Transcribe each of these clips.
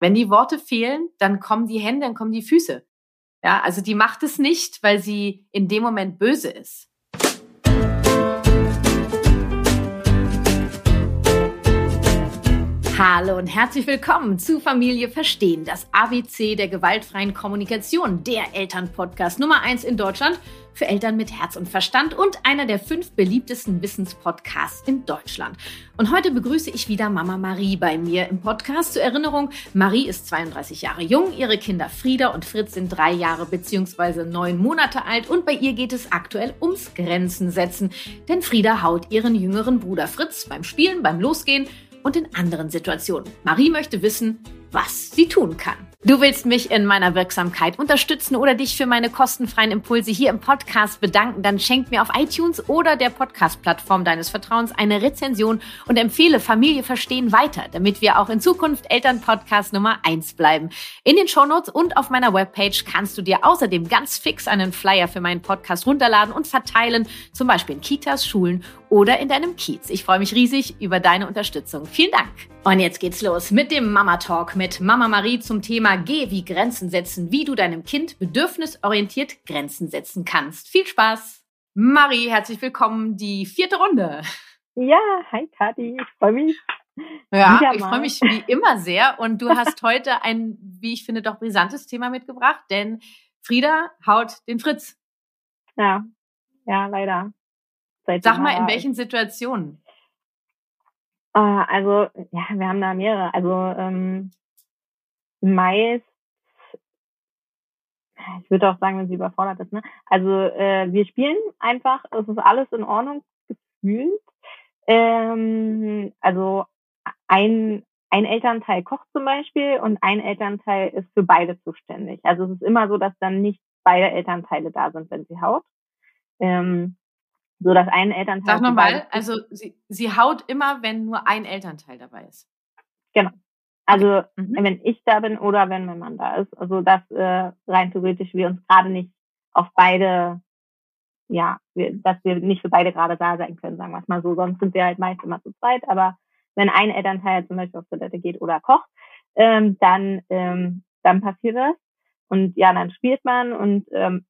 Wenn die Worte fehlen, dann kommen die Hände, dann kommen die Füße. Ja, also die macht es nicht, weil sie in dem Moment böse ist. Hallo und herzlich willkommen zu Familie Verstehen, das ABC der gewaltfreien Kommunikation, der Elternpodcast Nummer eins in Deutschland für Eltern mit Herz und Verstand und einer der fünf beliebtesten Wissenspodcasts in Deutschland. Und heute begrüße ich wieder Mama Marie bei mir im Podcast. Zur Erinnerung, Marie ist 32 Jahre jung, ihre Kinder Frieda und Fritz sind drei Jahre bzw. neun Monate alt und bei ihr geht es aktuell ums Grenzen setzen. Denn Frieda haut ihren jüngeren Bruder Fritz beim Spielen, beim Losgehen und in anderen Situationen. Marie möchte wissen, was sie tun kann. Du willst mich in meiner Wirksamkeit unterstützen oder dich für meine kostenfreien Impulse hier im Podcast bedanken, dann schenk mir auf iTunes oder der Podcast-Plattform deines Vertrauens eine Rezension und empfehle Familie verstehen weiter, damit wir auch in Zukunft Elternpodcast Nummer eins bleiben. In den Shownotes und auf meiner Webpage kannst du dir außerdem ganz fix einen Flyer für meinen Podcast runterladen und verteilen, zum Beispiel in Kitas, Schulen oder in deinem Kiez. Ich freue mich riesig über deine Unterstützung. Vielen Dank. Und jetzt geht's los mit dem Mama Talk mit Mama Marie zum Thema G wie Grenzen setzen, wie du deinem Kind bedürfnisorientiert Grenzen setzen kannst. Viel Spaß! Marie, herzlich willkommen, die vierte Runde. Ja, hi Kathi, ich freue mich. Ja, ich freue mich wie immer sehr. Und du hast heute ein, wie ich finde, doch brisantes Thema mitgebracht, denn Frieda haut den Fritz. Ja, ja, leider. Seit Sag mal, in welchen Situationen? Äh, also, ja, wir haben da mehrere. Also, ähm, meist, ich würde auch sagen, wenn sie überfordert ist, ne? Also äh, wir spielen einfach, es ist alles in Ordnung gefühlt. Ähm, also ein, ein Elternteil kocht zum Beispiel und ein Elternteil ist für beide zuständig. Also es ist immer so, dass dann nicht beide Elternteile da sind, wenn sie haut. Ähm, so dass ein Elternteil. Sag nochmal, also sie, sie haut immer, wenn nur ein Elternteil dabei ist. Genau. Also mhm. wenn ich da bin oder wenn mein Mann da ist. Also dass äh, rein theoretisch wir uns gerade nicht auf beide, ja, wir, dass wir nicht für beide gerade da sein können, sagen wir es mal so. Sonst sind wir halt meist immer zu zweit. Aber wenn ein Elternteil zum Beispiel auf Toilette geht oder kocht, ähm, dann, ähm, dann passiert das. Und ja, dann spielt man und ähm,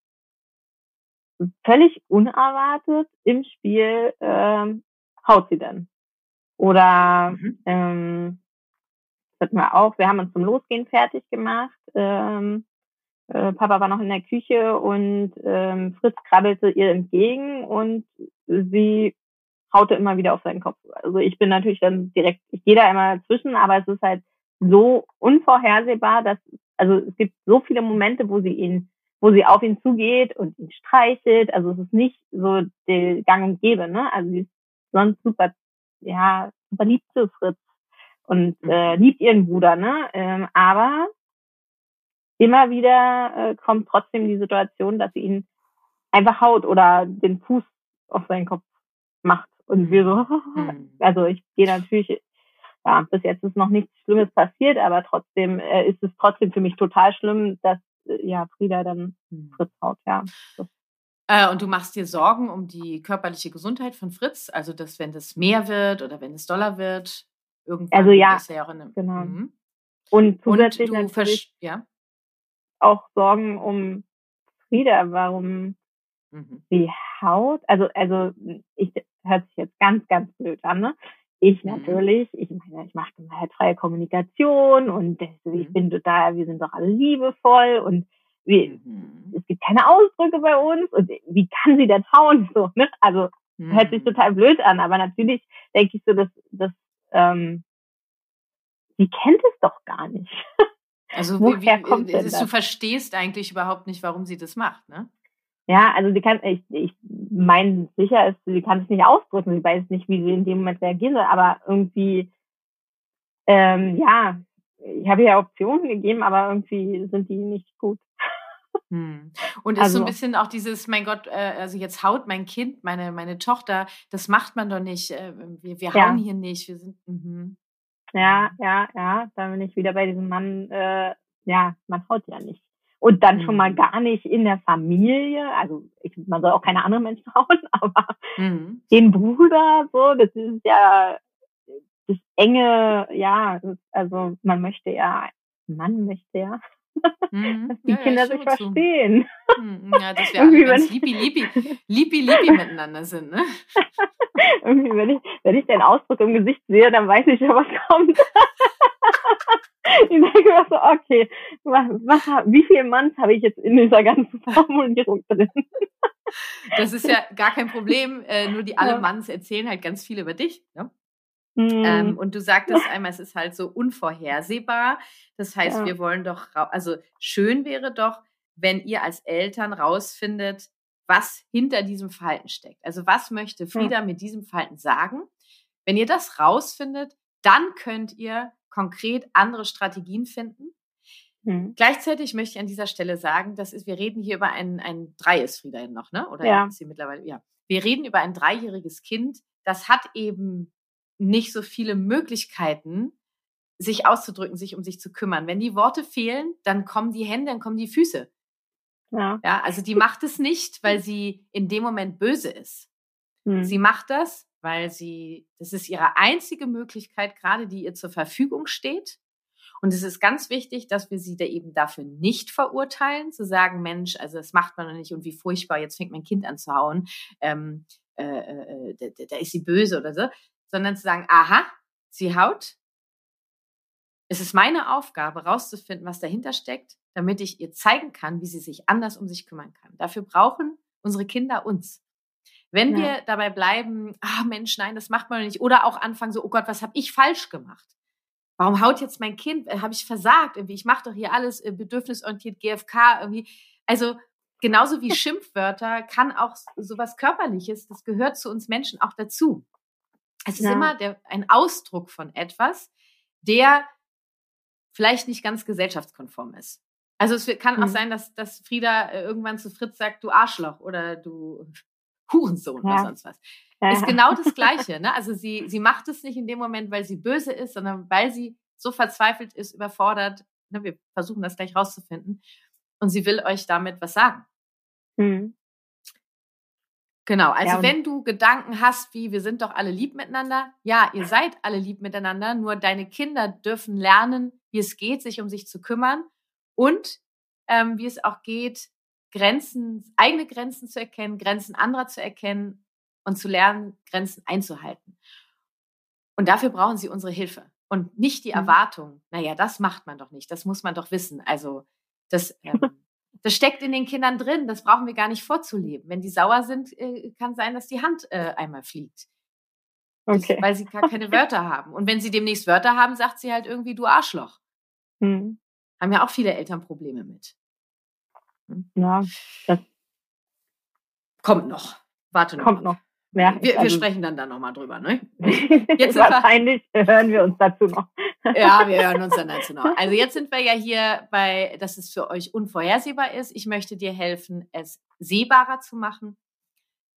völlig unerwartet im Spiel ähm, haut sie dann. Oder mhm. ähm, hatten wir auch. Wir haben uns zum Losgehen fertig gemacht. Ähm, äh, Papa war noch in der Küche und ähm, Fritz krabbelte ihr entgegen und sie haute immer wieder auf seinen Kopf. Also ich bin natürlich dann direkt, ich gehe da immer dazwischen, aber es ist halt so unvorhersehbar, dass, also es gibt so viele Momente, wo sie ihn, wo sie auf ihn zugeht und ihn streichelt. Also es ist nicht so der Gang und Gäbe, ne? Also sie ist sonst super, ja, super lieb zu Fritz und mhm. äh, liebt ihren Bruder, ne? Ähm, aber immer wieder äh, kommt trotzdem die Situation, dass sie ihn einfach haut oder den Fuß auf seinen Kopf macht. Und wir so, mhm. also ich gehe natürlich, ja, bis jetzt ist noch nichts Schlimmes passiert, aber trotzdem äh, ist es trotzdem für mich total schlimm, dass äh, ja Frieda dann mhm. Fritz haut, ja. Das äh, und du machst dir Sorgen um die körperliche Gesundheit von Fritz, also dass wenn das mehr wird oder wenn es doller wird, Irgendwann also ja, eine, genau. Mhm. Und zusätzlich und natürlich ja? auch Sorgen um Frieda, warum mhm. die Haut, also also ich hört sich jetzt ganz ganz blöd an, ne? Ich mhm. natürlich, ich meine, ich mache halt freie Kommunikation und ich mhm. bin total, wir sind doch alle liebevoll und wir, mhm. es gibt keine Ausdrücke bei uns und wie kann sie denn hauen so, ne? Also hört sich total blöd an, aber natürlich denke ich so, dass das ähm, die kennt es doch gar nicht. Also Woher wie, kommt denn das? du verstehst eigentlich überhaupt nicht, warum sie das macht, ne? Ja, also sie kann, ich, ich meine sicher ist, sie kann es nicht ausdrücken, sie weiß nicht, wie sie in dem Moment reagiert, aber irgendwie, ähm, ja, ich habe ja Optionen gegeben, aber irgendwie sind die nicht gut. Hm. Und ist also, so ein bisschen auch dieses, mein Gott, äh, also jetzt haut mein Kind, meine, meine Tochter, das macht man doch nicht. Äh, wir, wir hauen ja. hier nicht. Wir sind. Mhm. Ja, ja, ja, da bin ich wieder bei diesem Mann, äh, ja, man haut ja nicht. Und dann mhm. schon mal mhm. gar nicht in der Familie, also ich, man soll auch keine anderen Menschen hauen, aber mhm. den Bruder, so, das ist ja das enge, ja, also man möchte ja Mann möchte ja, mhm. dass die ja, Kinder ja, sich verstehen. Hm, ja, dass wir alle ganz lipi, lipi, lipi, lipi miteinander sind, ne? Irgendwie, wenn ich, wenn ich den Ausdruck im Gesicht sehe, dann weiß ich ja, was kommt. ich denke mir so, okay, was, was, wie viel Manns habe ich jetzt in dieser ganzen Formulierung drin? das ist ja gar kein Problem, äh, nur die alle Manns erzählen halt ganz viel über dich. Ne? Mhm. Ähm, und du sagtest einmal, es ist halt so unvorhersehbar. Das heißt, ja. wir wollen doch, also schön wäre doch, wenn ihr als Eltern rausfindet, was hinter diesem Verhalten steckt. Also was möchte Frieda ja. mit diesem Verhalten sagen? Wenn ihr das rausfindet, dann könnt ihr konkret andere Strategien finden. Mhm. Gleichzeitig möchte ich an dieser Stelle sagen, das ist, wir reden hier über ein, ein drei ist Frieda noch, ne? Oder ja. ist sie mittlerweile, ja. Wir reden über ein dreijähriges Kind, das hat eben nicht so viele Möglichkeiten, sich auszudrücken, sich um sich zu kümmern. Wenn die Worte fehlen, dann kommen die Hände, dann kommen die Füße. Ja. ja also die macht es nicht, weil sie in dem Moment böse ist. Hm. Sie macht das, weil sie, das ist ihre einzige Möglichkeit gerade, die ihr zur Verfügung steht. Und es ist ganz wichtig, dass wir sie da eben dafür nicht verurteilen, zu sagen, Mensch, also das macht man doch nicht und wie furchtbar, jetzt fängt mein Kind an zu hauen, ähm, äh, äh, da, da ist sie böse oder so, sondern zu sagen, aha, sie haut. Es ist meine Aufgabe, rauszufinden, was dahinter steckt, damit ich ihr zeigen kann, wie sie sich anders um sich kümmern kann. Dafür brauchen unsere Kinder uns. Wenn ja. wir dabei bleiben, ah Mensch, nein, das macht man nicht, oder auch anfangen so, oh Gott, was habe ich falsch gemacht? Warum haut jetzt mein Kind? Äh, habe ich versagt? Irgendwie, ich mache doch hier alles äh, bedürfnisorientiert, GFK irgendwie. Also genauso wie Schimpfwörter kann auch sowas Körperliches, das gehört zu uns Menschen auch dazu. Es ist ja. immer der, ein Ausdruck von etwas, der vielleicht nicht ganz gesellschaftskonform ist. Also es kann auch mhm. sein, dass, dass Frieda äh, irgendwann zu Fritz sagt, du Arschloch oder du Hurensohn ja. oder sonst was. Ja. Ist genau das Gleiche. Ne? Also sie, sie macht es nicht in dem Moment, weil sie böse ist, sondern weil sie so verzweifelt ist, überfordert. Ne? Wir versuchen das gleich rauszufinden. Und sie will euch damit was sagen. Mhm. Genau, also ja, wenn du Gedanken hast, wie wir sind doch alle lieb miteinander, ja, ihr seid alle lieb miteinander, nur deine Kinder dürfen lernen, wie es geht, sich um sich zu kümmern und ähm, wie es auch geht, Grenzen, eigene Grenzen zu erkennen, Grenzen anderer zu erkennen und zu lernen, Grenzen einzuhalten. Und dafür brauchen sie unsere Hilfe und nicht die mhm. Erwartung, naja, das macht man doch nicht, das muss man doch wissen. Also das ähm, Das steckt in den Kindern drin. Das brauchen wir gar nicht vorzuleben. Wenn die sauer sind, äh, kann sein, dass die Hand äh, einmal fliegt. Okay. Weil sie gar keine Wörter haben. Und wenn sie demnächst Wörter haben, sagt sie halt irgendwie, du Arschloch. Hm. Haben ja auch viele Eltern Probleme mit. Hm? Ja, das kommt noch. Warte noch. Kommt noch. Ja, wir, wir also sprechen dann da nochmal drüber. Ne? Jetzt Wahrscheinlich wir, hören wir uns dazu noch. ja, wir hören uns dann dazu noch. Also jetzt sind wir ja hier bei, dass es für euch unvorhersehbar ist. Ich möchte dir helfen, es sehbarer zu machen.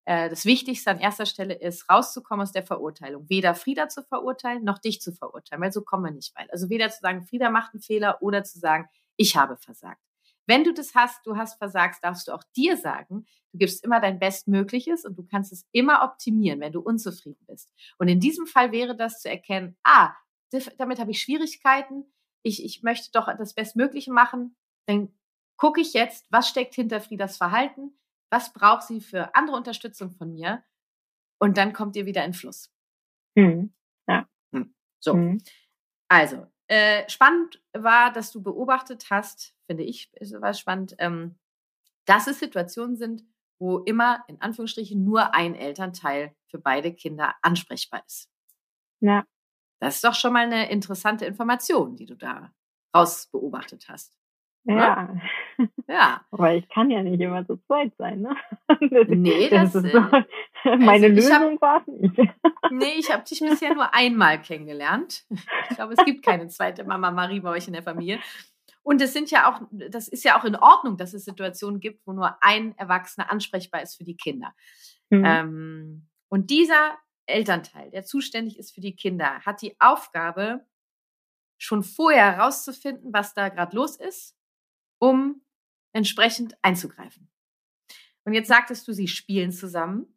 Äh, das Wichtigste an erster Stelle ist, rauszukommen aus der Verurteilung. Weder Frieda zu verurteilen, noch dich zu verurteilen, weil so kommen wir nicht weit. Also weder zu sagen, Frieda macht einen Fehler oder zu sagen, ich habe versagt. Wenn du das hast, du hast versagt, darfst du auch dir sagen, du gibst immer dein Bestmögliches und du kannst es immer optimieren, wenn du unzufrieden bist. Und in diesem Fall wäre das zu erkennen, ah, damit habe ich Schwierigkeiten, ich, ich möchte doch das Bestmögliche machen, dann gucke ich jetzt, was steckt hinter Friedas Verhalten, was braucht sie für andere Unterstützung von mir und dann kommt ihr wieder in Fluss. Mhm. Ja. Hm. So. Mhm. Also, äh, spannend war, dass du beobachtet hast, finde ich, war spannend, ähm, dass es Situationen sind, wo immer in Anführungsstrichen nur ein Elternteil für beide Kinder ansprechbar ist. Ja. Das ist doch schon mal eine interessante Information, die du da raus beobachtet hast. Ja. Ja. Aber ich kann ja nicht immer zu zweit sein, ne? Nee, das, das ist so, äh, meine also Lösung war es nicht. Nee, ich habe dich bisher nur einmal kennengelernt. Ich glaube, es gibt keine zweite Mama Marie bei euch in der Familie. Und es sind ja auch, das ist ja auch in Ordnung, dass es Situationen gibt, wo nur ein Erwachsener ansprechbar ist für die Kinder. Mhm. Ähm, und dieser Elternteil, der zuständig ist für die Kinder, hat die Aufgabe, schon vorher herauszufinden, was da gerade los ist, um entsprechend einzugreifen. Und jetzt sagtest du, sie spielen zusammen.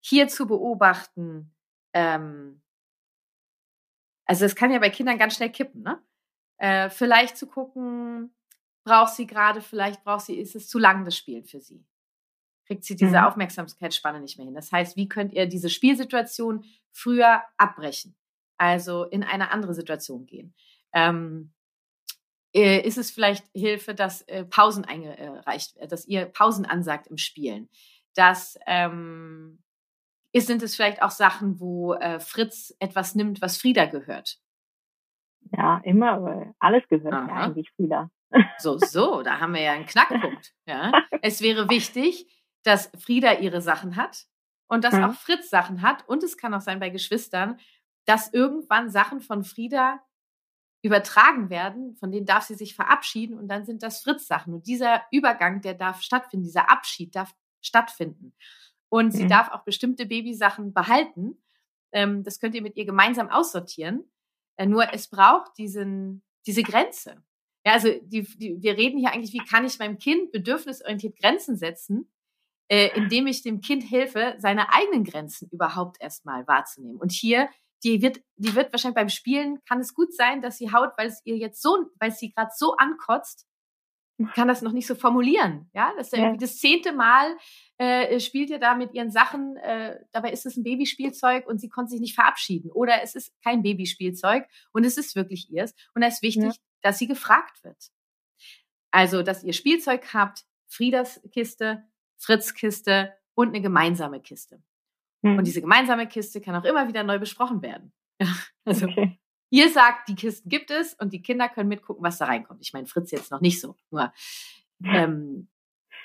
Hier zu beobachten, ähm, also es kann ja bei Kindern ganz schnell kippen, ne? Äh, vielleicht zu gucken, braucht sie gerade, vielleicht braucht sie, ist es zu lang das Spielen für sie? Kriegt sie diese mhm. Aufmerksamkeitsspanne nicht mehr hin? Das heißt, wie könnt ihr diese Spielsituation früher abbrechen? Also in eine andere Situation gehen. Ähm, äh, ist es vielleicht Hilfe, dass äh, Pausen eingereicht, äh, dass ihr Pausen ansagt im Spielen? Dass ähm, ist, sind es vielleicht auch Sachen, wo äh, Fritz etwas nimmt, was Frieda gehört? Ja, immer, weil alles gehört Aha. ja eigentlich Frieda. So, so, da haben wir ja einen Knackpunkt. Ja. Es wäre wichtig, dass Frieda ihre Sachen hat und dass auch Fritz Sachen hat. Und es kann auch sein bei Geschwistern, dass irgendwann Sachen von Frieda übertragen werden, von denen darf sie sich verabschieden und dann sind das Fritz-Sachen. Und dieser Übergang, der darf stattfinden, dieser Abschied darf stattfinden. Und sie mhm. darf auch bestimmte Babysachen behalten. Ähm, das könnt ihr mit ihr gemeinsam aussortieren. Äh, nur es braucht diesen, diese Grenze. Ja, also die, die, wir reden hier eigentlich, wie kann ich meinem Kind bedürfnisorientiert Grenzen setzen, äh, indem ich dem Kind helfe, seine eigenen Grenzen überhaupt erstmal wahrzunehmen. Und hier die wird, die wird wahrscheinlich beim Spielen, kann es gut sein, dass sie haut, weil es ihr jetzt so, weil sie gerade so ankotzt, kann das noch nicht so formulieren. Ja, das ist ja. irgendwie das zehnte Mal äh, spielt ihr da mit ihren Sachen, äh, dabei ist es ein Babyspielzeug und sie konnte sich nicht verabschieden. Oder es ist kein Babyspielzeug und es ist wirklich ihrs. Und da ist wichtig, ja. dass sie gefragt wird. Also, dass ihr Spielzeug habt, Friedas Kiste, Fritz Kiste und eine gemeinsame Kiste. Mhm. Und diese gemeinsame Kiste kann auch immer wieder neu besprochen werden. also okay. Ihr sagt, die Kisten gibt es und die Kinder können mitgucken, was da reinkommt. Ich meine, Fritz jetzt noch nicht so. Nur, ähm,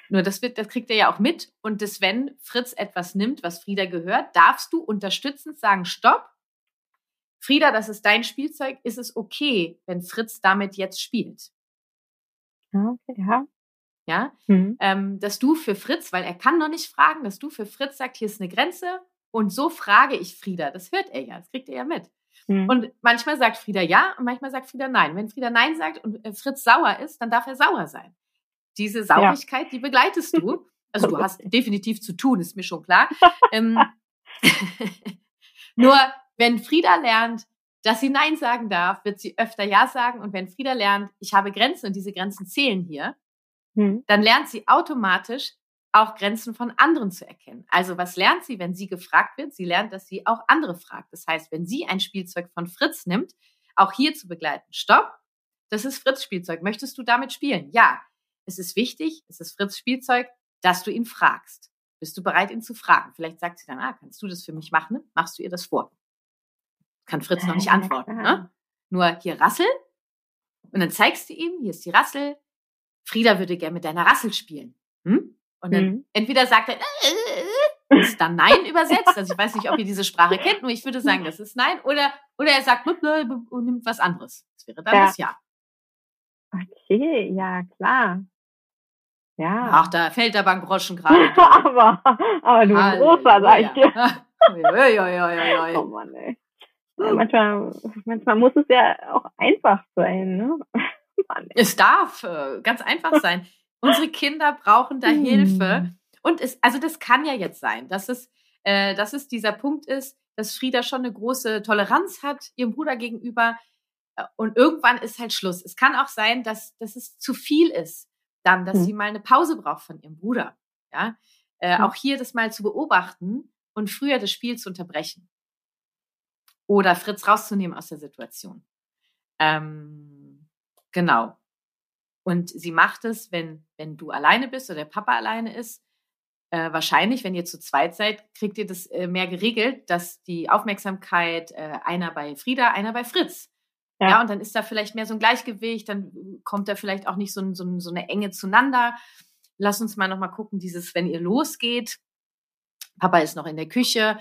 nur das wird, das kriegt er ja auch mit. Und das, wenn Fritz etwas nimmt, was Frieda gehört, darfst du unterstützend sagen, stopp. Frieda, das ist dein Spielzeug. Ist es okay, wenn Fritz damit jetzt spielt? Okay, ja. Ja, mhm. ähm, dass du für Fritz, weil er kann noch nicht fragen, dass du für Fritz sagst, hier ist eine Grenze und so frage ich Frieda. Das hört er ja, das kriegt er ja mit. Mhm. Und manchmal sagt Frieda ja und manchmal sagt Frieda nein. Wenn Frieda nein sagt und äh, Fritz sauer ist, dann darf er sauer sein. Diese Saurigkeit, ja. die begleitest du. Also du hast definitiv zu tun, ist mir schon klar. ähm, nur wenn Frieda lernt, dass sie Nein sagen darf, wird sie öfter Ja sagen. Und wenn Frieda lernt, ich habe Grenzen und diese Grenzen zählen hier, hm. dann lernt sie automatisch auch Grenzen von anderen zu erkennen. Also was lernt sie, wenn sie gefragt wird? Sie lernt, dass sie auch andere fragt. Das heißt, wenn sie ein Spielzeug von Fritz nimmt, auch hier zu begleiten. Stopp, das ist Fritz Spielzeug. Möchtest du damit spielen? Ja. Es ist wichtig, es ist Fritz Spielzeug, dass du ihn fragst. Bist du bereit, ihn zu fragen? Vielleicht sagt sie dann, ah, kannst du das für mich machen? Machst du ihr das vor? Kann Fritz noch nicht antworten. Ne? Nur hier Rassel und dann zeigst du ihm, hier ist die Rassel, Frieda würde gern mit deiner Rassel spielen. Hm? Und dann mhm. entweder sagt er, äh, ist dann Nein übersetzt. Also ich weiß nicht, ob ihr diese Sprache kennt, nur ich würde sagen, das ist Nein. Oder, oder er sagt und nimmt was anderes. Das wäre dann ja. das Ja. Okay, ja, klar. Ja. Ach, da fällt der Bankgroschen gerade. aber, aber du bist großer, sag ich dir. oh Mann, ey. Manchmal, manchmal muss es ja auch einfach sein, ne? Mann. Es darf äh, ganz einfach sein. Unsere Kinder brauchen da Hilfe. Hm. Und es, also das kann ja jetzt sein, dass es, äh, dass es dieser Punkt ist, dass Frieda schon eine große Toleranz hat ihrem Bruder gegenüber. Äh, und irgendwann ist halt Schluss. Es kann auch sein, dass, dass es zu viel ist, dann, dass mhm. sie mal eine Pause braucht von ihrem Bruder. Ja, äh, mhm. auch hier das mal zu beobachten und früher das Spiel zu unterbrechen oder Fritz rauszunehmen aus der Situation. Ähm, Genau. Und sie macht es, wenn, wenn du alleine bist oder der Papa alleine ist. Äh, wahrscheinlich, wenn ihr zu zweit seid, kriegt ihr das äh, mehr geregelt, dass die Aufmerksamkeit äh, einer bei Frieda, einer bei Fritz. Ja. ja. und dann ist da vielleicht mehr so ein Gleichgewicht, dann kommt da vielleicht auch nicht so, so, so eine Enge zueinander. Lass uns mal nochmal gucken, dieses, wenn ihr losgeht, Papa ist noch in der Küche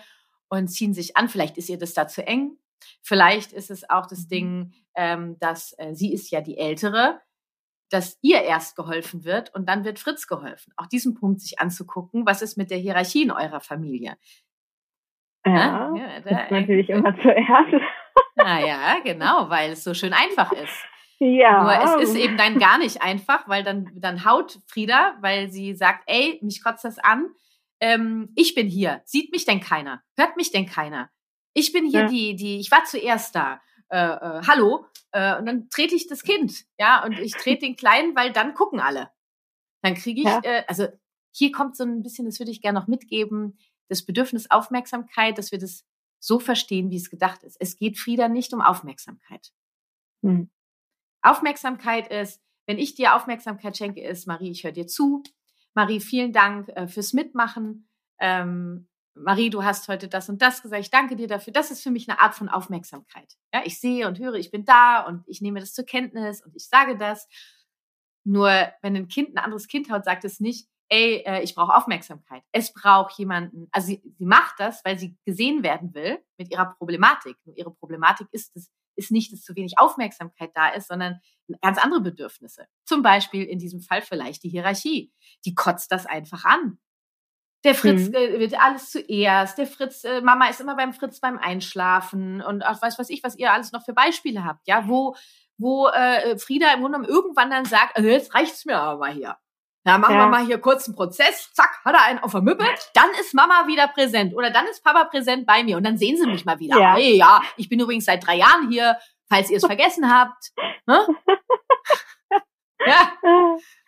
und ziehen sich an, vielleicht ist ihr das da zu eng. Vielleicht ist es auch das mhm. Ding, ähm, dass äh, sie ist ja die Ältere, dass ihr erst geholfen wird und dann wird Fritz geholfen. Auch diesen Punkt sich anzugucken, was ist mit der Hierarchie in eurer Familie? Ja, ja da, ist natürlich äh, immer zuerst. Naja, genau, weil es so schön einfach ist. Ja. Nur es ist eben dann gar nicht einfach, weil dann, dann haut Frieda, weil sie sagt, ey, mich kotzt das an. Ähm, ich bin hier. Sieht mich denn keiner? Hört mich denn keiner? Ich bin hier ja. die, die, ich war zuerst da. Äh, äh, hallo, äh, und dann trete ich das Kind, ja, und ich trete den Kleinen, weil dann gucken alle. Dann kriege ich, ja. äh, also hier kommt so ein bisschen, das würde ich gerne noch mitgeben, das Bedürfnis Aufmerksamkeit, dass wir das so verstehen, wie es gedacht ist. Es geht Frieda nicht um Aufmerksamkeit. Mhm. Aufmerksamkeit ist, wenn ich dir Aufmerksamkeit schenke, ist, Marie, ich höre dir zu. Marie, vielen Dank äh, fürs Mitmachen. Ähm, Marie, du hast heute das und das gesagt. Ich danke dir dafür. Das ist für mich eine Art von Aufmerksamkeit. Ja, ich sehe und höre, ich bin da und ich nehme das zur Kenntnis und ich sage das. Nur wenn ein Kind ein anderes Kind hat, sagt es nicht, ey, äh, ich brauche Aufmerksamkeit. Es braucht jemanden. Also sie, sie macht das, weil sie gesehen werden will mit ihrer Problematik. Nur ihre Problematik ist es, ist nicht, dass zu wenig Aufmerksamkeit da ist, sondern ganz andere Bedürfnisse. Zum Beispiel in diesem Fall vielleicht die Hierarchie. Die kotzt das einfach an. Der Fritz mhm. äh, wird alles zuerst. Der Fritz, äh, Mama ist immer beim Fritz beim Einschlafen und auch weiß was ich, was ihr alles noch für Beispiele habt, ja, wo wo äh, Frieda im Grunde genommen irgendwann dann sagt, also jetzt reicht's mir aber mal hier. Da machen ja. wir mal hier kurz einen Prozess, zack, hat er einen auf der Müppe, dann ist Mama wieder präsent oder dann ist Papa präsent bei mir und dann sehen sie mich mal wieder. Ja, hey, ja ich bin übrigens seit drei Jahren hier, falls ihr es vergessen habt. Ne? ja.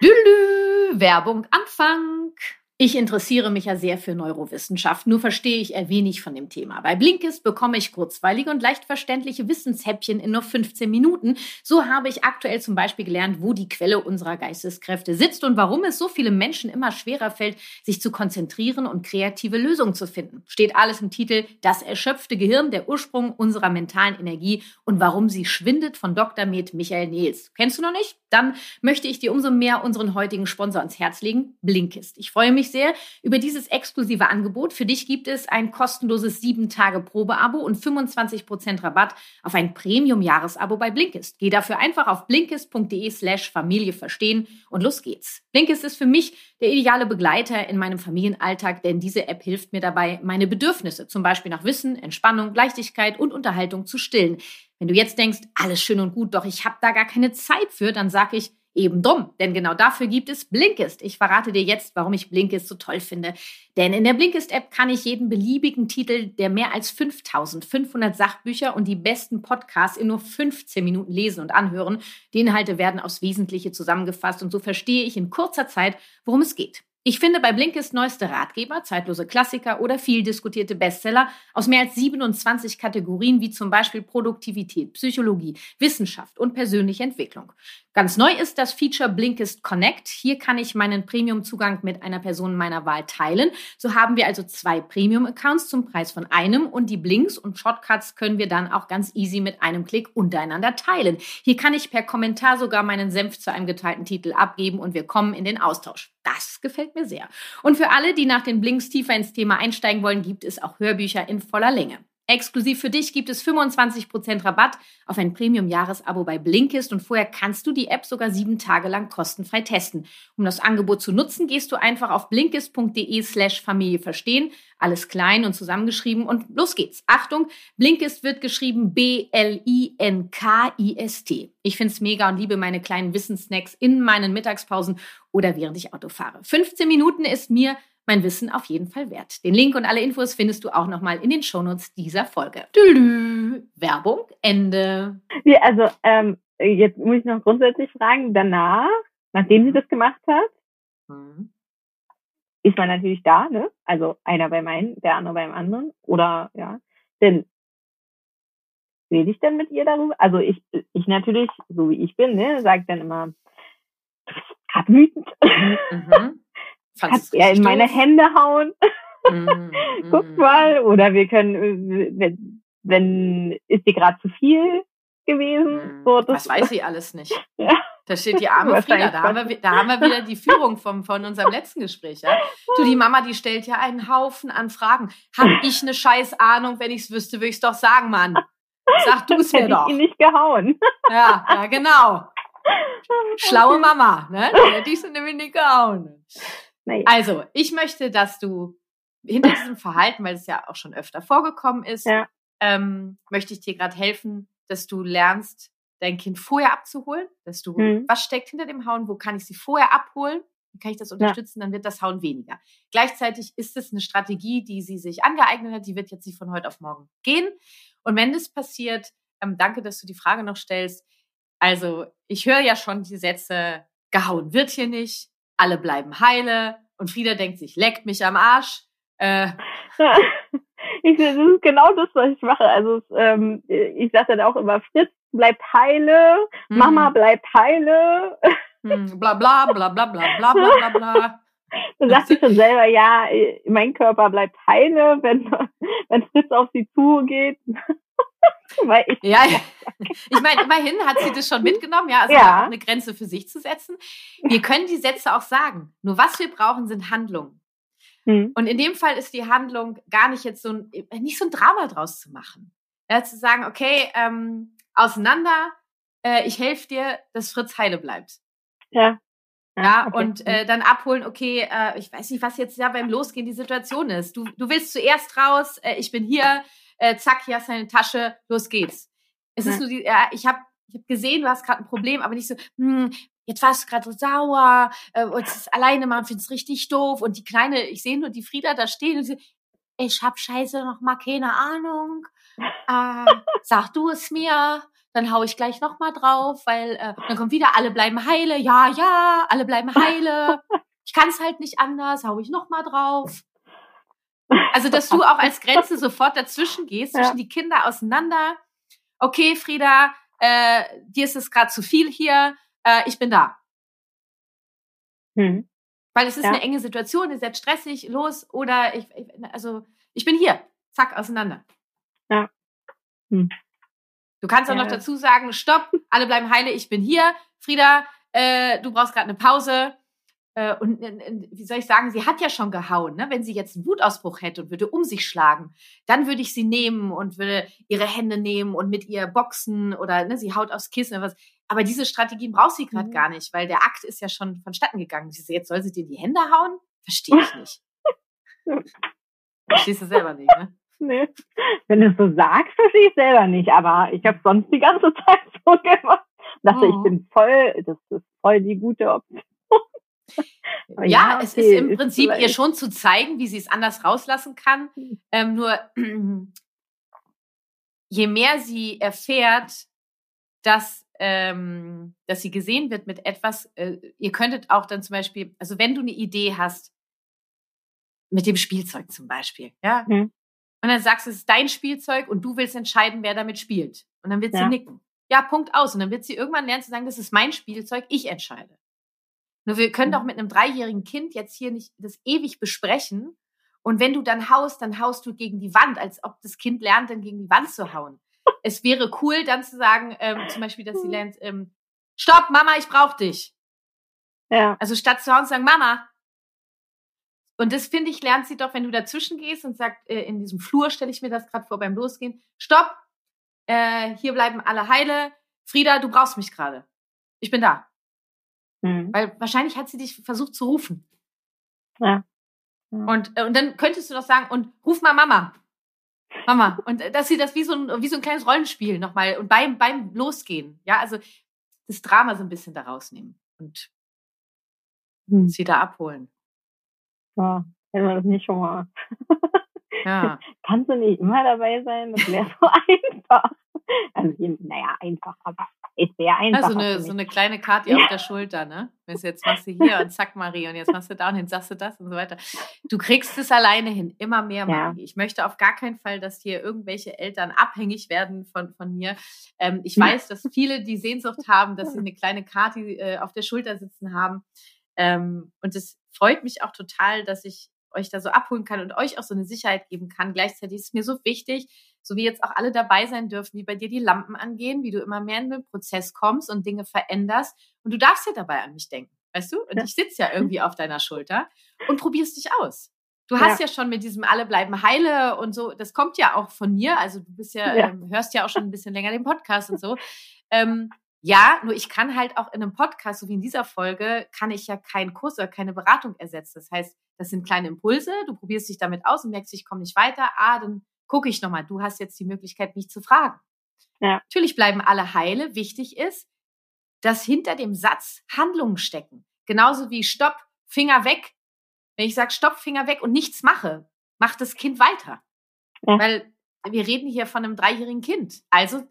Lülü, Werbung Anfang. Ich interessiere mich ja sehr für Neurowissenschaft, nur verstehe ich eher wenig von dem Thema. Bei Blinkist bekomme ich kurzweilige und leicht verständliche Wissenshäppchen in nur 15 Minuten. So habe ich aktuell zum Beispiel gelernt, wo die Quelle unserer Geisteskräfte sitzt und warum es so viele Menschen immer schwerer fällt, sich zu konzentrieren und kreative Lösungen zu finden. Steht alles im Titel Das erschöpfte Gehirn, der Ursprung unserer mentalen Energie und warum sie schwindet von Dr. Med Michael Nils. Kennst du noch nicht? Dann möchte ich dir umso mehr unseren heutigen Sponsor ans Herz legen, Blinkist. Ich freue mich sehr über dieses exklusive Angebot. Für dich gibt es ein kostenloses 7-Tage-Probeabo und 25% Rabatt auf ein Premium-Jahresabo bei Blinkist. Geh dafür einfach auf blinkist.de slash Familie verstehen und los geht's. Blinkist ist für mich der ideale Begleiter in meinem Familienalltag, denn diese App hilft mir dabei, meine Bedürfnisse, zum Beispiel nach Wissen, Entspannung, Leichtigkeit und Unterhaltung zu stillen. Wenn du jetzt denkst, alles schön und gut, doch ich habe da gar keine Zeit für, dann sage ich, Eben drum, denn genau dafür gibt es Blinkist. Ich verrate dir jetzt, warum ich Blinkist so toll finde. Denn in der Blinkist-App kann ich jeden beliebigen Titel der mehr als 5500 Sachbücher und die besten Podcasts in nur 15 Minuten lesen und anhören. Die Inhalte werden aufs Wesentliche zusammengefasst und so verstehe ich in kurzer Zeit, worum es geht. Ich finde bei Blinkist neueste Ratgeber, zeitlose Klassiker oder viel diskutierte Bestseller aus mehr als 27 Kategorien wie zum Beispiel Produktivität, Psychologie, Wissenschaft und persönliche Entwicklung. Ganz neu ist das Feature Blinkist Connect. Hier kann ich meinen Premium-Zugang mit einer Person meiner Wahl teilen. So haben wir also zwei Premium-Accounts zum Preis von einem und die Blinks und Shortcuts können wir dann auch ganz easy mit einem Klick untereinander teilen. Hier kann ich per Kommentar sogar meinen Senf zu einem geteilten Titel abgeben und wir kommen in den Austausch. Das gefällt mir sehr. Und für alle, die nach den Blinks tiefer ins Thema einsteigen wollen, gibt es auch Hörbücher in voller Länge. Exklusiv für dich gibt es 25% Rabatt auf ein Premium-Jahresabo bei Blinkist und vorher kannst du die App sogar sieben Tage lang kostenfrei testen. Um das Angebot zu nutzen, gehst du einfach auf blinkist.de slash Familie verstehen, alles klein und zusammengeschrieben und los geht's. Achtung, Blinkist wird geschrieben B-L-I-N-K-I-S-T. Ich find's mega und liebe meine kleinen Wissensnacks in meinen Mittagspausen oder während ich Auto fahre. 15 Minuten ist mir mein Wissen auf jeden Fall wert. Den Link und alle Infos findest du auch nochmal in den Shownotes dieser Folge. Tülü. Werbung, Ende. Ja, also ähm, jetzt muss ich noch grundsätzlich fragen, danach, nachdem sie das gemacht hat, mhm. ist man natürlich da, ne? Also einer bei meinen, der andere beim anderen. Oder ja. Denn rede ich dann mit ihr darüber? Also ich, ich natürlich, so wie ich bin, ne, sage dann immer, du bist gerade wütend. Mhm. Kannst er in meine Hände hauen. Mm, Guck mm. mal. Oder wir können, wenn, wenn ist dir gerade zu viel gewesen? Mm. So, das, das weiß sie alles nicht. Ja. Da steht die arme Frieda. Da haben, wir, da haben wir wieder die Führung vom, von unserem letzten Gespräch. Ja? Du, die Mama, die stellt ja einen Haufen an Fragen. Hab ich eine scheiß Ahnung, wenn ich es wüsste, würde ich es doch sagen, Mann. Sag du es mir doch. Ich ihn nicht gehauen. Ja, ja, genau. Schlaue Mama, ne? Die hätte ich sie nämlich nicht gehauen. Naja. Also, ich möchte, dass du hinter diesem Verhalten, weil es ja auch schon öfter vorgekommen ist, ja. ähm, möchte ich dir gerade helfen, dass du lernst, dein Kind vorher abzuholen, dass du, mhm. was steckt hinter dem Hauen, wo kann ich sie vorher abholen, kann ich das unterstützen, ja. dann wird das Hauen weniger. Gleichzeitig ist es eine Strategie, die sie sich angeeignet hat, die wird jetzt nicht von heute auf morgen gehen. Und wenn das passiert, ähm, danke, dass du die Frage noch stellst. Also, ich höre ja schon die Sätze, gehauen wird hier nicht, alle bleiben heile und Frieda denkt sich, leckt mich am Arsch. Äh, ich, das ist genau das, was ich mache. Also ähm, ich sage dann auch immer, Fritz bleibt heile, mhm. Mama bleibt heile. Mhm, bla bla bla bla bla bla bla bla. Dann sagt sie schon selber, ja, mein Körper bleibt heile, wenn, wenn Fritz auf sie zugeht. Weil ich ja, ich meine, immerhin hat sie das schon mitgenommen, ja, also ja. eine Grenze für sich zu setzen. Wir können die Sätze auch sagen. Nur was wir brauchen, sind Handlungen. Mhm. Und in dem Fall ist die Handlung gar nicht jetzt so ein, nicht so ein Drama draus zu machen. Ja, zu sagen, okay, ähm, auseinander, äh, ich helfe dir, dass Fritz heile bleibt. Ja. Ja, okay. und äh, dann abholen, okay, äh, ich weiß nicht, was jetzt ja beim Losgehen die Situation ist. Du, du willst zuerst raus, äh, ich bin hier, äh, zack, hier hast du deine Tasche, los geht's. Es ja. ist so die, ja, ich habe ich hab gesehen, du hast gerade ein Problem, aber nicht so, hm, jetzt warst du gerade so sauer, äh, und es ist alleine machen, find's richtig doof. Und die Kleine, ich sehe nur die Frieda da stehen und sie, ich hab scheiße noch mal keine Ahnung. Äh, sag du es mir, dann hau ich gleich noch mal drauf, weil äh, dann kommt wieder, alle bleiben heile, ja, ja, alle bleiben heile. Ich kann es halt nicht anders, hau ich noch mal drauf. Also, dass du auch als Grenze sofort dazwischen gehst, zwischen ja. die Kinder auseinander. Okay, Frieda, äh, dir ist es gerade zu viel hier, äh, ich bin da. Hm. Weil es ist ja. eine enge Situation, ihr seid stressig, los, oder ich, ich, also ich bin hier, zack, auseinander. Ja. Hm. Du kannst auch ja. noch dazu sagen, stopp, alle bleiben heile, ich bin hier. Frieda, äh, du brauchst gerade eine Pause. Äh, und äh, wie soll ich sagen, sie hat ja schon gehauen. Ne? Wenn sie jetzt einen Wutausbruch hätte und würde um sich schlagen, dann würde ich sie nehmen und würde ihre Hände nehmen und mit ihr boxen oder ne, sie haut aufs Kissen oder was. Aber diese Strategien braucht sie gerade mhm. gar nicht, weil der Akt ist ja schon vonstatten gegangen. Sie jetzt soll sie dir die Hände hauen? Verstehe ich nicht. Verstehst du selber nicht, ne? Nee. Wenn du es so sagst, verstehe ich selber nicht. Aber ich habe sonst die ganze Zeit so gemacht. Dachte, oh. ich bin voll, das ist voll die gute Option. Ja, ja okay, es ist im Prinzip ihr schon zu zeigen, wie sie es anders rauslassen kann. Hm. Ähm, nur je mehr sie erfährt, dass, ähm, dass sie gesehen wird mit etwas, äh, ihr könntet auch dann zum Beispiel, also wenn du eine Idee hast, mit dem Spielzeug zum Beispiel, ja, mhm. und dann sagst du, es ist dein Spielzeug und du willst entscheiden, wer damit spielt. Und dann wird ja. sie nicken. Ja, Punkt aus. Und dann wird sie irgendwann lernen zu sagen, das ist mein Spielzeug, ich entscheide. Nur wir können mhm. doch mit einem dreijährigen Kind jetzt hier nicht das ewig besprechen. Und wenn du dann haust, dann haust du gegen die Wand, als ob das Kind lernt, dann gegen die Wand zu hauen. es wäre cool, dann zu sagen, ähm, zum Beispiel, dass sie mhm. lernt, ähm, Stopp, Mama, ich brauch dich. Ja. Also statt zu Hause sagen, Mama. Und das finde ich, lernt sie doch, wenn du dazwischen gehst und sagst, äh, in diesem Flur stelle ich mir das gerade vor beim Losgehen, Stopp, äh, hier bleiben alle heile. Frieda, du brauchst mich gerade. Ich bin da. Mhm. Weil wahrscheinlich hat sie dich versucht zu rufen. Ja. ja. Und, äh, und dann könntest du doch sagen, und ruf mal Mama. Mama. Und äh, dass sie das wie so ein, wie so ein kleines Rollenspiel nochmal und beim, beim Losgehen, ja, also das Drama so ein bisschen da rausnehmen und hm. sie da abholen. Ja, wenn man das nicht schon mal. Ja. Kannst du nicht immer dabei sein? Das wäre so einfach. Also, naja, einfach, aber es wäre einfach. Ja, so, eine, so eine kleine Karte auf der Schulter, ne? Jetzt machst du hier und zack, Marie, und jetzt machst du da und jetzt sagst du das und so weiter. Du kriegst es alleine hin, immer mehr, Marie. Ja. Ich möchte auf gar keinen Fall, dass hier irgendwelche Eltern abhängig werden von, von mir. Ähm, ich weiß, dass viele die Sehnsucht haben, dass sie eine kleine Karte äh, auf der Schulter sitzen haben. Ähm, und es freut mich auch total, dass ich euch da so abholen kann und euch auch so eine Sicherheit geben kann. Gleichzeitig ist es mir so wichtig, so wie jetzt auch alle dabei sein dürfen, wie bei dir die Lampen angehen, wie du immer mehr in den Prozess kommst und Dinge veränderst. Und du darfst ja dabei an mich denken, weißt du? Und ich sitze ja irgendwie auf deiner Schulter und probierst dich aus. Du hast ja. ja. schon mit diesem alle bleiben heile und so, das kommt ja auch von mir. Also du bist ja, ja. Ähm, hörst ja auch schon ein bisschen länger den Podcast und so. Ähm, ja, nur ich kann halt auch in einem Podcast, so wie in dieser Folge, kann ich ja keinen Kurs oder keine Beratung ersetzen. Das heißt, das sind kleine Impulse, du probierst dich damit aus und merkst, ich komme nicht weiter. Ah, dann gucke ich nochmal. Du hast jetzt die Möglichkeit, mich zu fragen. Ja. Natürlich bleiben alle heile. Wichtig ist, dass hinter dem Satz Handlungen stecken. Genauso wie Stopp, Finger weg. Wenn ich sage Stopp, Finger weg und nichts mache, macht das Kind weiter. Ja. Weil wir reden hier von einem dreijährigen Kind. Also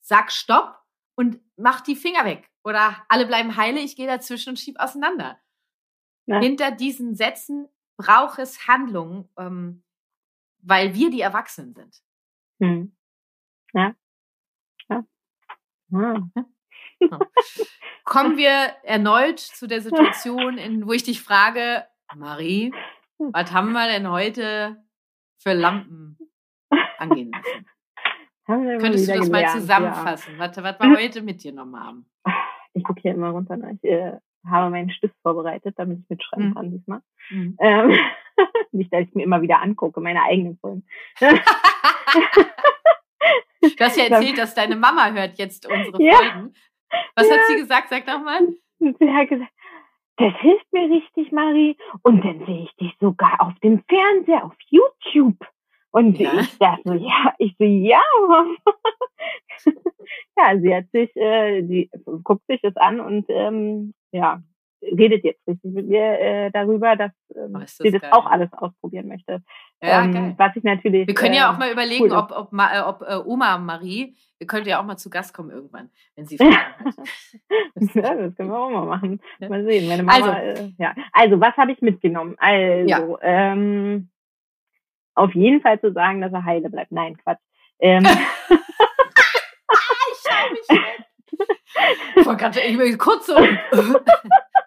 sag Stopp und mach die Finger weg. Oder alle bleiben heile, ich gehe dazwischen und schieb auseinander. Ja. Hinter diesen Sätzen braucht es Handlungen, ähm, weil wir die Erwachsenen sind. Hm. Ja. Ja. ja. Kommen wir erneut zu der Situation, in, wo ich dich frage, Marie, was haben wir denn heute für Lampen angehen lassen? Könntest du das gelernt, mal zusammenfassen? Ja. Was, was wir heute mit dir nochmal haben? Ich gucke hier immer runter. Ne? Ich äh, habe meinen Stift vorbereitet, damit ich mitschreiben mhm. kann diesmal. Mhm. Ähm, nicht, dass ich mir immer wieder angucke, meine eigenen Folgen. Du hast ja erzählt, dass deine Mama hört jetzt unsere ja. Folgen. Was ja. hat sie gesagt? Sag doch mal. Sie hat gesagt, das hilft mir richtig, Marie. Und dann sehe ich dich sogar auf dem Fernseher, auf YouTube. Und ja. ich dachte so, ja, ich so, ja, Mama. ja, sie hat sich, äh, sie guckt sich das an und ähm, ja, redet jetzt richtig mit mir äh, darüber, dass ähm, oh, sie das geil. auch alles ausprobieren möchte. Ja, ähm, was ich natürlich. Wir können ja auch mal überlegen, cool ob, ob, äh, ob äh, Oma Marie, wir könnten ja auch mal zu Gast kommen irgendwann, wenn sie Fragen hat. ja, das können wir auch mal machen. Mal sehen. Meine Mama, also, äh, ja. also was habe ich mitgenommen? Also, ja. ähm, auf jeden Fall zu sagen, dass er heile bleibt. Nein, Quatsch. Ähm, ich schau mich ich wollte gerade kurz so.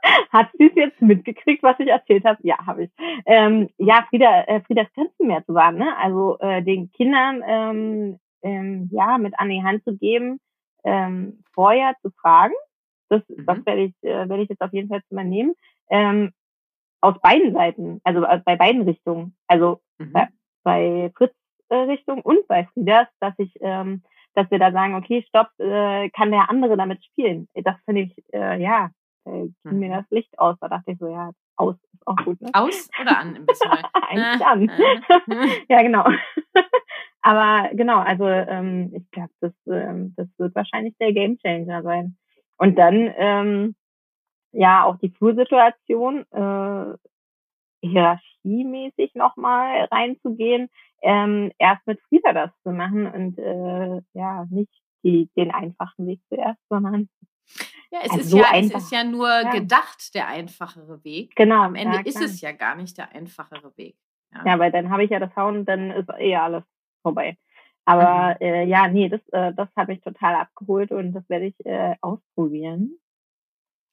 Hat sie es jetzt mitgekriegt, was ich erzählt habe? Ja, habe ich. Ähm, ja, Frieda, äh, Friedas Grenzen mehr zu wahren, ne? Also äh, den Kindern ähm, ähm, ja mit an die Hand zu geben, ähm, vorher zu fragen. Das, mhm. das werde ich, äh, werde ich jetzt auf jeden Fall übernehmen. Ähm, aus beiden Seiten, also äh, bei beiden Richtungen. Also mhm. bei, bei Fritz äh, Richtung und bei Friedas, dass ich ähm, dass wir da sagen, okay, stopp, äh, kann der andere damit spielen. Das finde ich, äh, ja, äh, ging mhm. mir das Licht aus. Da dachte ich so, ja, aus ist auch gut. Ne? Aus oder an im besten Eigentlich äh, an. Äh. ja, genau. Aber genau, also ähm, ich glaube, das, ähm, das wird wahrscheinlich der Gamechanger sein. Und dann, ähm, ja, auch die Flursituation, äh, hierarchiemäßig nochmal reinzugehen, ähm, erst mit Frieda das zu machen und äh, ja, nicht die, den einfachen Weg zuerst, sondern ja, es, ist, so ja, es ist ja nur ja. gedacht, der einfachere Weg. Genau. Am Ende ja, ist es ja gar nicht der einfachere Weg. Ja, ja weil dann habe ich ja das Hauen, dann ist eh alles vorbei. Aber mhm. äh, ja, nee, das, äh, das habe ich total abgeholt und das werde ich äh, ausprobieren.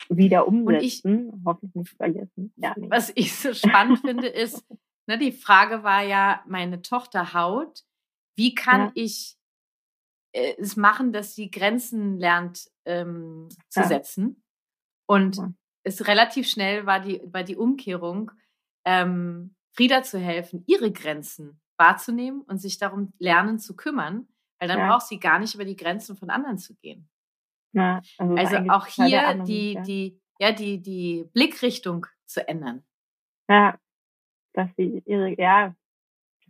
Wieder umsetzen, und ich, hoffentlich nicht vergessen. Ja, nee. Was ich so spannend finde, ist, ne, die Frage war ja, meine Tochter haut, wie kann ich äh, es machen, dass sie Grenzen lernt ähm, zu ja. setzen. Und ja. es relativ schnell war die, war die Umkehrung, ähm, Frieda zu helfen, ihre Grenzen wahrzunehmen und sich darum lernen zu kümmern, weil dann ja. braucht sie gar nicht über die Grenzen von anderen zu gehen. Ja, also, also auch hier anderen, die, ja. die, ja, die, die Blickrichtung zu ändern. Ja, dass sie ihre, ja,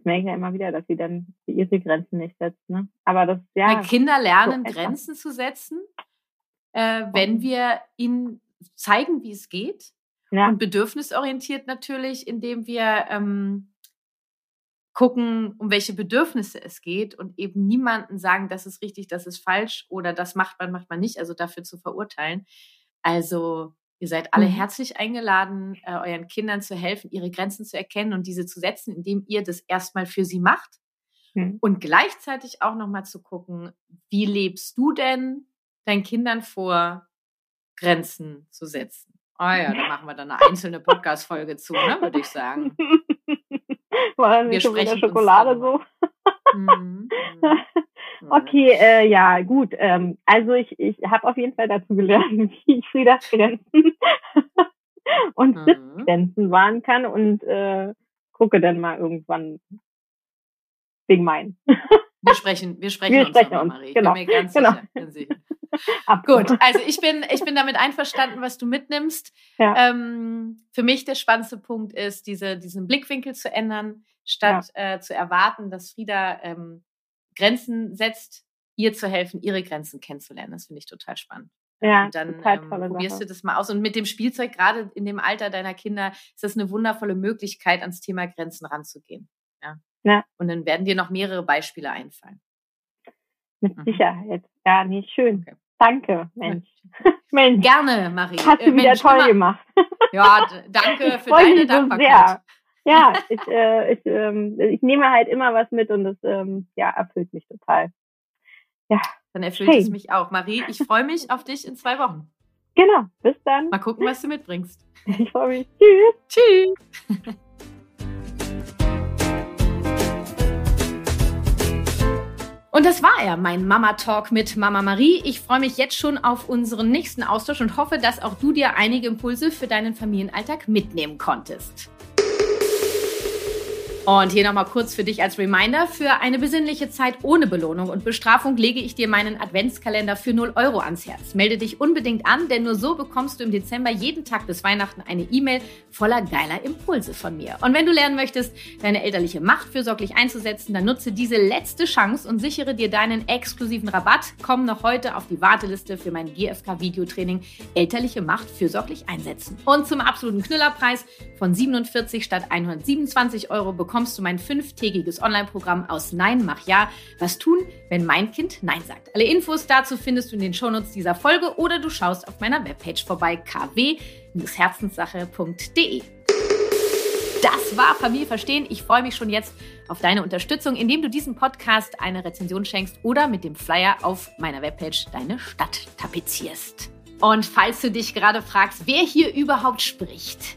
ich merke ja immer wieder, dass sie dann ihre Grenzen nicht setzt. Ne? Aber das, ja. Weil Kinder lernen, so Grenzen zu setzen, äh, wenn wir ihnen zeigen, wie es geht. Ja. Und bedürfnisorientiert natürlich, indem wir ähm, gucken, um welche Bedürfnisse es geht und eben niemanden sagen, das ist richtig, das ist falsch oder das macht man, macht man nicht, also dafür zu verurteilen. Also Ihr seid alle mhm. herzlich eingeladen, äh, euren Kindern zu helfen, ihre Grenzen zu erkennen und diese zu setzen, indem ihr das erstmal für sie macht. Mhm. Und gleichzeitig auch nochmal zu gucken, wie lebst du denn deinen Kindern vor, Grenzen zu setzen? Ah oh ja, da machen wir dann eine einzelne Podcast-Folge zu, ne, würde ich sagen. War wir sprechen Schokolade so. Mhm. Mhm. Okay, äh, ja, gut. Ähm, also ich, ich habe auf jeden Fall dazu gelernt, wie ich Friedas Grenzen und mhm. Sitzgrenzen wahren kann und äh, gucke dann mal irgendwann wegen meinen. Wir sprechen, wir sprechen, wir uns sprechen uns, Marie. Ich genau. bin mir ganz genau. sicher. Gut, also ich bin, ich bin damit einverstanden, was du mitnimmst. Ja. Ähm, für mich der spannendste Punkt ist, diese, diesen Blickwinkel zu ändern, statt ja. äh, zu erwarten, dass Frieda ähm, Grenzen setzt, ihr zu helfen, ihre Grenzen kennenzulernen. Das finde ich total spannend. Ja, und dann ähm, probierst Sache. du das mal aus. Und mit dem Spielzeug, gerade in dem Alter deiner Kinder, ist das eine wundervolle Möglichkeit, ans Thema Grenzen ranzugehen. Ja. ja. Und dann werden dir noch mehrere Beispiele einfallen. Mit mhm. Sicherheit. Ja, nee, schön. Okay. Danke, Mensch. Mensch. Gerne, Marie. Hast du äh, wieder Mensch, toll immer. gemacht. Ja, danke für deine Dankbarkeit. So ja, ich, äh, ich, ähm, ich nehme halt immer was mit und es ähm, ja, erfüllt mich total. Ja. Dann erfüllt hey. es mich auch. Marie, ich freue mich auf dich in zwei Wochen. Genau, bis dann. Mal gucken, was du mitbringst. Ich freue mich. Tschüss. Tschüss. Und das war er, mein Mama-Talk mit Mama Marie. Ich freue mich jetzt schon auf unseren nächsten Austausch und hoffe, dass auch du dir einige Impulse für deinen Familienalltag mitnehmen konntest. Und hier nochmal kurz für dich als Reminder, für eine besinnliche Zeit ohne Belohnung und Bestrafung lege ich dir meinen Adventskalender für 0 Euro ans Herz. Melde dich unbedingt an, denn nur so bekommst du im Dezember jeden Tag bis Weihnachten eine E-Mail voller geiler Impulse von mir. Und wenn du lernen möchtest, deine elterliche Macht fürsorglich einzusetzen, dann nutze diese letzte Chance und sichere dir deinen exklusiven Rabatt. Komm noch heute auf die Warteliste für mein GFK-Videotraining Elterliche Macht fürsorglich einsetzen. Und zum absoluten Knüllerpreis von 47 statt 127 Euro bekommst bekommst du mein fünftägiges Online-Programm aus Nein, mach Ja. Was tun, wenn mein Kind Nein sagt? Alle Infos dazu findest du in den Shownotes dieser Folge oder du schaust auf meiner Webpage vorbei kw-herzenssache.de. Das war Familie verstehen. Ich freue mich schon jetzt auf deine Unterstützung, indem du diesem Podcast eine Rezension schenkst oder mit dem Flyer auf meiner Webpage deine Stadt tapezierst. Und falls du dich gerade fragst, wer hier überhaupt spricht,